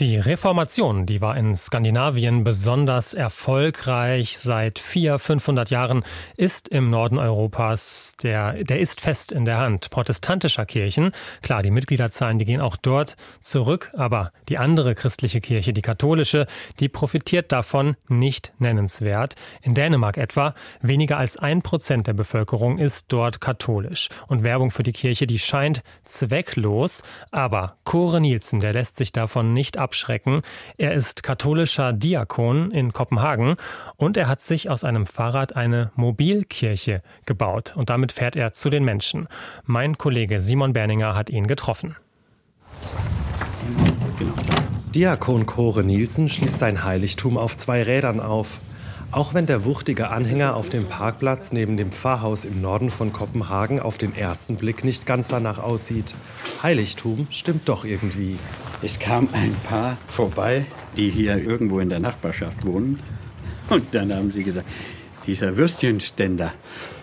Die Reformation, die war in Skandinavien besonders erfolgreich. Seit vier, 500 Jahren ist im Norden Europas der, der ist fest in der Hand protestantischer Kirchen. Klar, die Mitgliederzahlen, die gehen auch dort zurück, aber die andere christliche Kirche, die katholische, die profitiert davon nicht nennenswert. In Dänemark etwa weniger als ein Prozent der Bevölkerung ist dort katholisch. Und Werbung für die Kirche, die scheint zwecklos. Aber Kore Nielsen, der lässt sich davon nicht abschrecken. Er ist katholischer Diakon in Kopenhagen und er hat sich aus einem Fahrrad eine Mobilkirche gebaut und damit fährt er zu den Menschen. Mein Kollege Simon Berninger hat ihn getroffen. Diakon Kore Nielsen schließt sein Heiligtum auf zwei Rädern auf. Auch wenn der wuchtige Anhänger auf dem Parkplatz neben dem Pfarrhaus im Norden von Kopenhagen auf den ersten Blick nicht ganz danach aussieht. Heiligtum stimmt doch irgendwie. Es kam ein Paar vorbei, die hier irgendwo in der Nachbarschaft wohnen. Und dann haben sie gesagt, dieser Würstchenständer.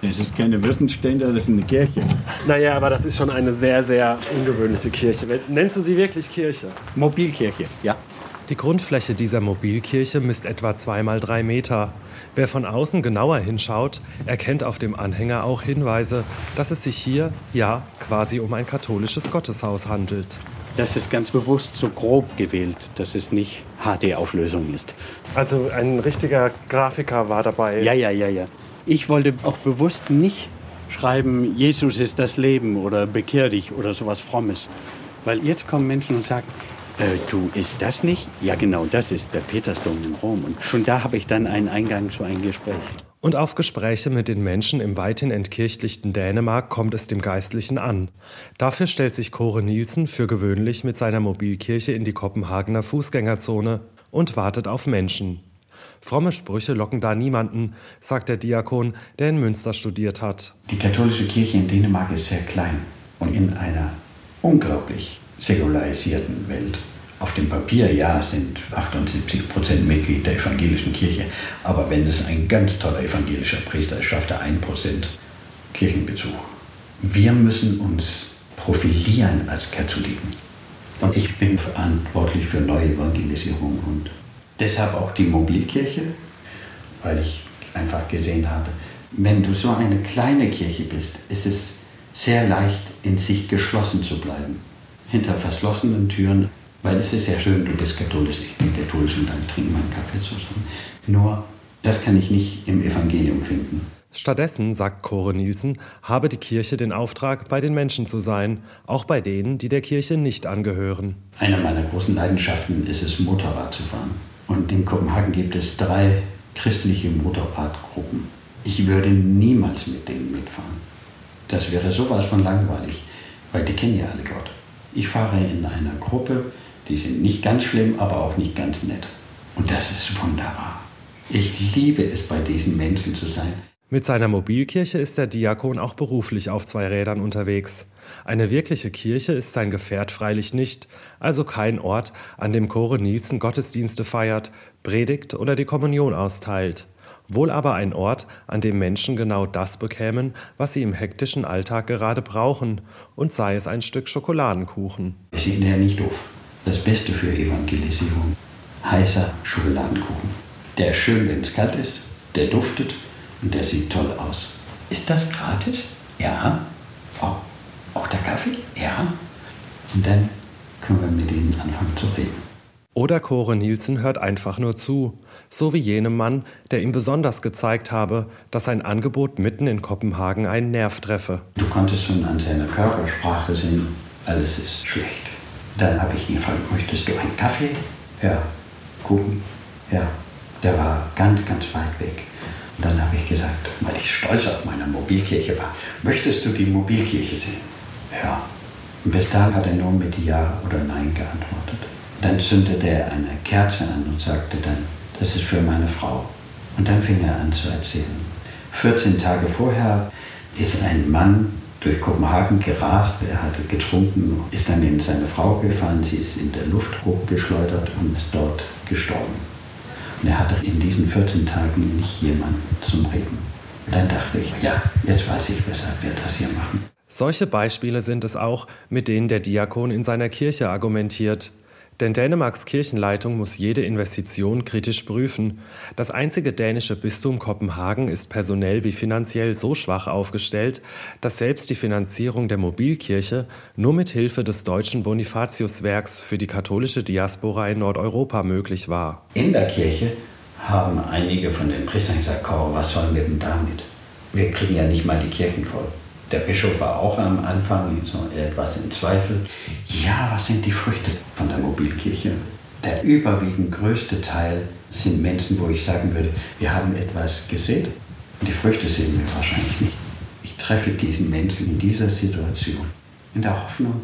Das ist keine Würstchenständer, das ist eine Kirche. Naja, aber das ist schon eine sehr, sehr ungewöhnliche Kirche. Nennst du sie wirklich Kirche? Mobilkirche, ja. Die Grundfläche dieser Mobilkirche misst etwa zwei mal drei Meter. Wer von außen genauer hinschaut, erkennt auf dem Anhänger auch Hinweise, dass es sich hier, ja, quasi um ein katholisches Gotteshaus handelt. Das ist ganz bewusst so grob gewählt, dass es nicht HD-Auflösung ist. Also ein richtiger Grafiker war dabei. Ja, ja, ja, ja. Ich wollte auch bewusst nicht schreiben, Jesus ist das Leben oder bekehr dich oder sowas Frommes. Weil jetzt kommen Menschen und sagen, äh, du, ist das nicht? Ja, genau, das ist der Petersdom in Rom. Und schon da habe ich dann einen Eingang zu einem Gespräch. Und auf Gespräche mit den Menschen im weithin entkirchlichten Dänemark kommt es dem Geistlichen an. Dafür stellt sich Kore Nielsen für gewöhnlich mit seiner Mobilkirche in die Kopenhagener Fußgängerzone und wartet auf Menschen. Fromme Sprüche locken da niemanden, sagt der Diakon, der in Münster studiert hat. Die katholische Kirche in Dänemark ist sehr klein und in einer unglaublich säkularisierten Welt. Auf dem Papier, ja, sind 78 Prozent Mitglied der evangelischen Kirche, aber wenn es ein ganz toller evangelischer Priester ist, schafft er 1 Prozent Kirchenbezug. Wir müssen uns profilieren als Katholiken. Und ich bin verantwortlich für Neuevangelisierung und deshalb auch die Mobilkirche, weil ich einfach gesehen habe, wenn du so eine kleine Kirche bist, ist es sehr leicht, in sich geschlossen zu bleiben hinter verschlossenen Türen, weil es ist sehr schön, du bist katholisch, ich bin katholisch und dann trinken wir einen Kaffee zusammen. Nur, das kann ich nicht im Evangelium finden. Stattdessen, sagt Kore Nielsen, habe die Kirche den Auftrag, bei den Menschen zu sein, auch bei denen, die der Kirche nicht angehören. Eine meiner großen Leidenschaften ist es, Motorrad zu fahren. Und in Kopenhagen gibt es drei christliche Motorradgruppen. Ich würde niemals mit denen mitfahren. Das wäre sowas von langweilig, weil die kennen ja alle Gott. Ich fahre in einer Gruppe, die sind nicht ganz schlimm, aber auch nicht ganz nett. Und das ist wunderbar. Ich liebe es, bei diesen Menschen zu sein. Mit seiner Mobilkirche ist der Diakon auch beruflich auf zwei Rädern unterwegs. Eine wirkliche Kirche ist sein Gefährt freilich nicht, also kein Ort, an dem Chore Nielsen Gottesdienste feiert, predigt oder die Kommunion austeilt wohl aber ein Ort, an dem Menschen genau das bekämen, was sie im hektischen Alltag gerade brauchen, und sei es ein Stück Schokoladenkuchen. Wir sind ja nicht doof. Das Beste für Evangelisierung. Heißer Schokoladenkuchen. Der ist schön, wenn es kalt ist, der duftet und der sieht toll aus. Ist das gratis? Ja. Oh, auch der Kaffee? Ja. Und dann können wir mit ihnen anfangen zu reden. Oder Kore Nielsen hört einfach nur zu, so wie jenem Mann, der ihm besonders gezeigt habe, dass sein Angebot mitten in Kopenhagen einen Nerv treffe. Du konntest schon an seiner Körpersprache sehen, alles ist schlecht. Dann habe ich ihn gefragt, möchtest du einen Kaffee? Ja. Kuchen? Ja. Der war ganz, ganz weit weg. Und dann habe ich gesagt, weil ich stolz auf meine Mobilkirche war, möchtest du die Mobilkirche sehen? Ja. Und bis dahin hat er nur mit Ja oder Nein geantwortet. Dann zündete er eine Kerze an und sagte dann, das ist für meine Frau. Und dann fing er an zu erzählen. 14 Tage vorher ist ein Mann durch Kopenhagen gerast, er hatte getrunken, ist dann in seine Frau gefahren, sie ist in der Luft hochgeschleudert und ist dort gestorben. Und er hatte in diesen 14 Tagen nicht jemanden zum Reden. Dann dachte ich, ja, jetzt weiß ich, weshalb wir das hier machen. Solche Beispiele sind es auch, mit denen der Diakon in seiner Kirche argumentiert. Denn Dänemarks Kirchenleitung muss jede Investition kritisch prüfen. Das einzige dänische Bistum Kopenhagen ist personell wie finanziell so schwach aufgestellt, dass selbst die Finanzierung der Mobilkirche nur mit Hilfe des deutschen Bonifatiuswerks für die katholische Diaspora in Nordeuropa möglich war. In der Kirche haben einige von den Priestern gesagt, was sollen wir denn damit? Wir kriegen ja nicht mal die Kirchen voll. Der Bischof war auch am Anfang so etwas in Zweifel. Ja, was sind die Früchte von der Mobilkirche? Der überwiegend größte Teil sind Menschen, wo ich sagen würde, wir haben etwas gesät und die Früchte sehen wir wahrscheinlich nicht. Ich treffe diesen Menschen in dieser Situation, in der Hoffnung,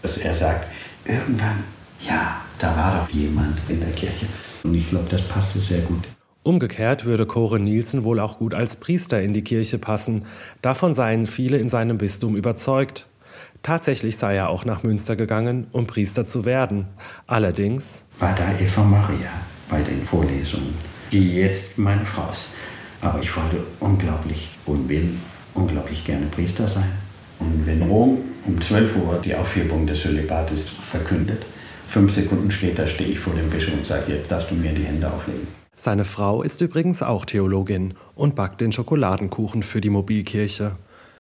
dass er sagt, irgendwann, ja, da war doch jemand in der Kirche. Und ich glaube, das passte sehr gut. Umgekehrt würde Kore Nielsen wohl auch gut als Priester in die Kirche passen. Davon seien viele in seinem Bistum überzeugt. Tatsächlich sei er auch nach Münster gegangen, um Priester zu werden. Allerdings war da Eva Maria bei den Vorlesungen, die jetzt meine Frau ist. Aber ich wollte unglaublich und will unglaublich gerne Priester sein. Und wenn Rom um 12 Uhr die Aufhebung des Zölibates verkündet, fünf Sekunden später stehe ich vor dem Bischof und sage, jetzt darfst du mir die Hände auflegen. Seine Frau ist übrigens auch Theologin und backt den Schokoladenkuchen für die Mobilkirche.